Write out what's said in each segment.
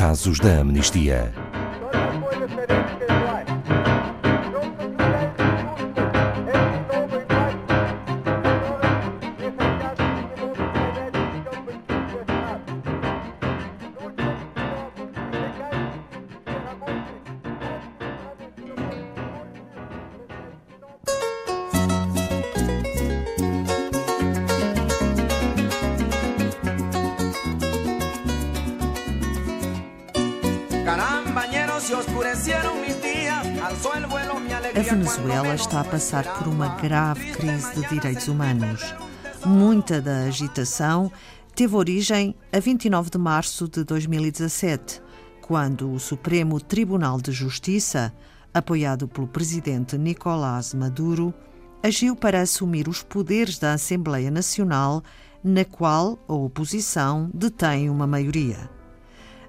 casos da amnistia. A Venezuela está a passar por uma grave crise de direitos humanos. Muita da agitação teve origem a 29 de março de 2017, quando o Supremo Tribunal de Justiça, apoiado pelo presidente Nicolás Maduro, agiu para assumir os poderes da Assembleia Nacional, na qual a oposição detém uma maioria.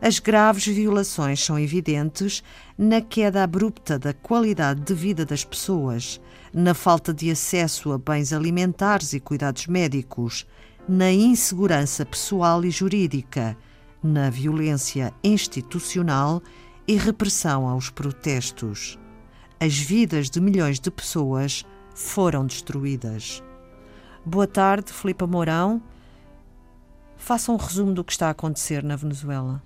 As graves violações são evidentes na queda abrupta da qualidade de vida das pessoas, na falta de acesso a bens alimentares e cuidados médicos, na insegurança pessoal e jurídica, na violência institucional e repressão aos protestos. As vidas de milhões de pessoas foram destruídas. Boa tarde, Filipe Mourão. Faça um resumo do que está a acontecer na Venezuela.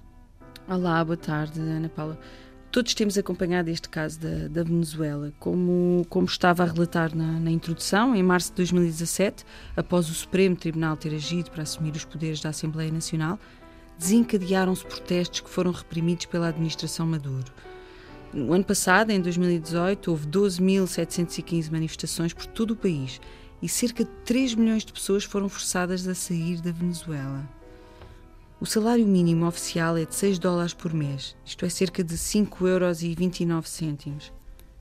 Olá, boa tarde, Ana Paula. Todos temos acompanhado este caso da, da Venezuela. Como, como estava a relatar na, na, introdução, em março de 2017, após o Supremo Tribunal ter agido para assumir os poderes da Assembleia Nacional, desencadearam-se protestos que foram reprimidos pela administração Maduro. No ano passado, em 2018, houve 12.715 manifestações por todo o país e cerca de 3 milhões de pessoas foram forçadas a sair da Venezuela. O salário mínimo oficial é de 6 dólares por mês, isto é cerca de 5 euros e 29 cêntimos.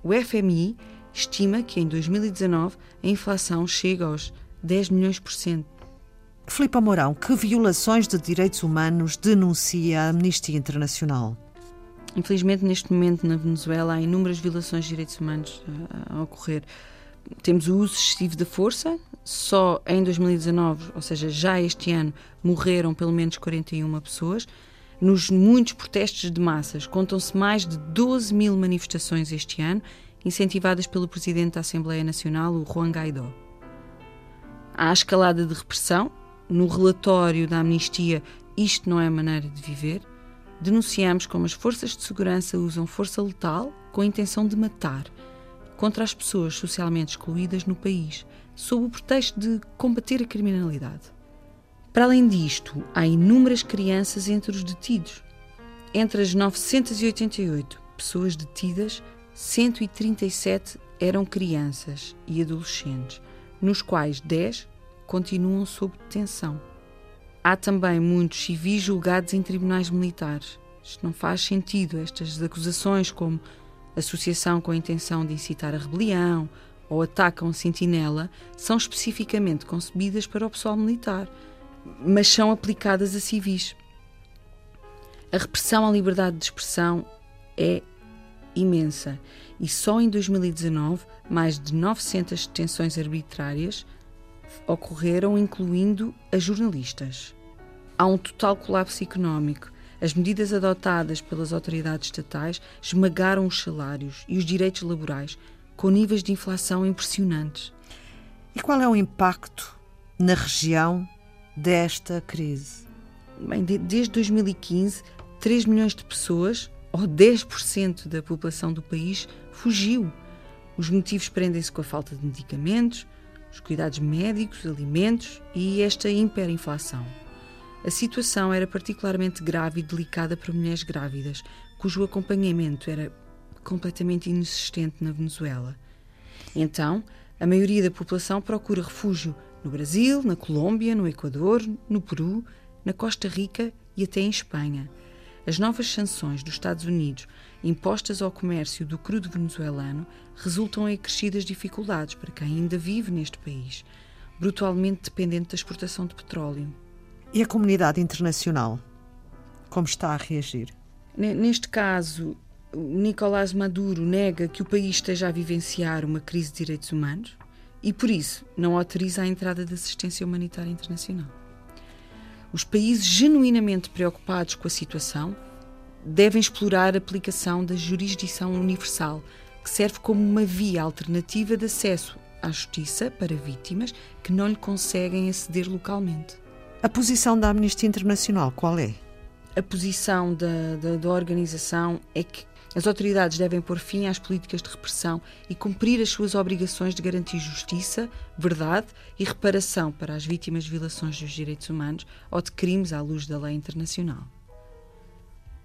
O FMI estima que em 2019 a inflação chega aos 10 milhões por cento. Filipe Mourão, que violações de direitos humanos denuncia a Amnistia Internacional? Infelizmente, neste momento na Venezuela há inúmeras violações de direitos humanos a, a ocorrer temos o uso excessivo da força. Só em 2019, ou seja, já este ano, morreram pelo menos 41 pessoas. Nos muitos protestos de massas, contam-se mais de 12 mil manifestações este ano, incentivadas pelo presidente da Assembleia Nacional, o Juan Guaidó. Há escalada de repressão. No relatório da Amnistia, Isto não é maneira de viver. Denunciamos como as forças de segurança usam força letal com a intenção de matar contra as pessoas socialmente excluídas no país, sob o pretexto de combater a criminalidade. Para além disto, há inúmeras crianças entre os detidos. Entre as 988 pessoas detidas, 137 eram crianças e adolescentes, nos quais 10 continuam sob detenção. Há também muitos civis julgados em tribunais militares. Isto não faz sentido, estas acusações como associação com a intenção de incitar a rebelião ou ataque a um sentinela são especificamente concebidas para o pessoal militar, mas são aplicadas a civis. A repressão à liberdade de expressão é imensa e só em 2019 mais de 900 detenções arbitrárias ocorreram, incluindo a jornalistas. Há um total colapso económico as medidas adotadas pelas autoridades estatais esmagaram os salários e os direitos laborais, com níveis de inflação impressionantes. E qual é o impacto na região desta crise? Bem, desde 2015, 3 milhões de pessoas, ou 10% da população do país, fugiu. Os motivos prendem-se com a falta de medicamentos, os cuidados médicos, alimentos e esta hiperinflação. A situação era particularmente grave e delicada para mulheres grávidas, cujo acompanhamento era completamente inexistente na Venezuela. Então, a maioria da população procura refúgio no Brasil, na Colômbia, no Equador, no Peru, na Costa Rica e até em Espanha. As novas sanções dos Estados Unidos impostas ao comércio do crudo venezuelano resultam em crescidas dificuldades para quem ainda vive neste país, brutalmente dependente da exportação de petróleo. E a comunidade internacional? Como está a reagir? Neste caso, Nicolás Maduro nega que o país esteja a vivenciar uma crise de direitos humanos e, por isso, não autoriza a entrada de assistência humanitária internacional. Os países genuinamente preocupados com a situação devem explorar a aplicação da jurisdição universal, que serve como uma via alternativa de acesso à justiça para vítimas que não lhe conseguem aceder localmente. A posição da Amnistia Internacional qual é? A posição da, da, da organização é que as autoridades devem pôr fim às políticas de repressão e cumprir as suas obrigações de garantir justiça, verdade e reparação para as vítimas de violações dos direitos humanos ou de crimes à luz da lei internacional.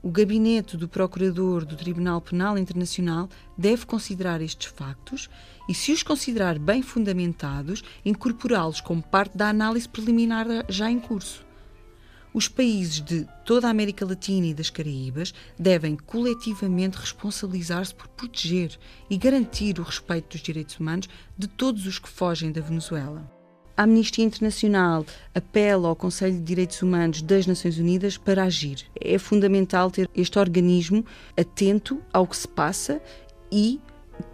O gabinete do Procurador do Tribunal Penal Internacional deve considerar estes factos e, se os considerar bem fundamentados, incorporá-los como parte da análise preliminar já em curso. Os países de toda a América Latina e das Caraíbas devem coletivamente responsabilizar-se por proteger e garantir o respeito dos direitos humanos de todos os que fogem da Venezuela. A Amnistia Internacional apela ao Conselho de Direitos Humanos das Nações Unidas para agir. É fundamental ter este organismo atento ao que se passa e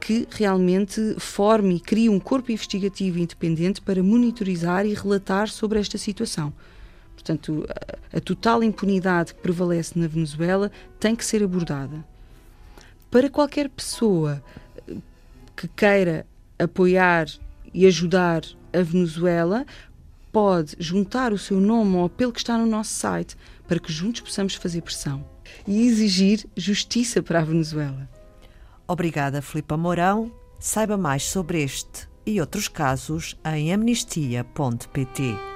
que realmente forme e crie um corpo investigativo independente para monitorizar e relatar sobre esta situação. Portanto, a, a total impunidade que prevalece na Venezuela tem que ser abordada. Para qualquer pessoa que queira apoiar e ajudar a Venezuela, pode juntar o seu nome ao apelo que está no nosso site para que juntos possamos fazer pressão e exigir justiça para a Venezuela. Obrigada, Filipa Mourão. Saiba mais sobre este e outros casos em amnistia.pt.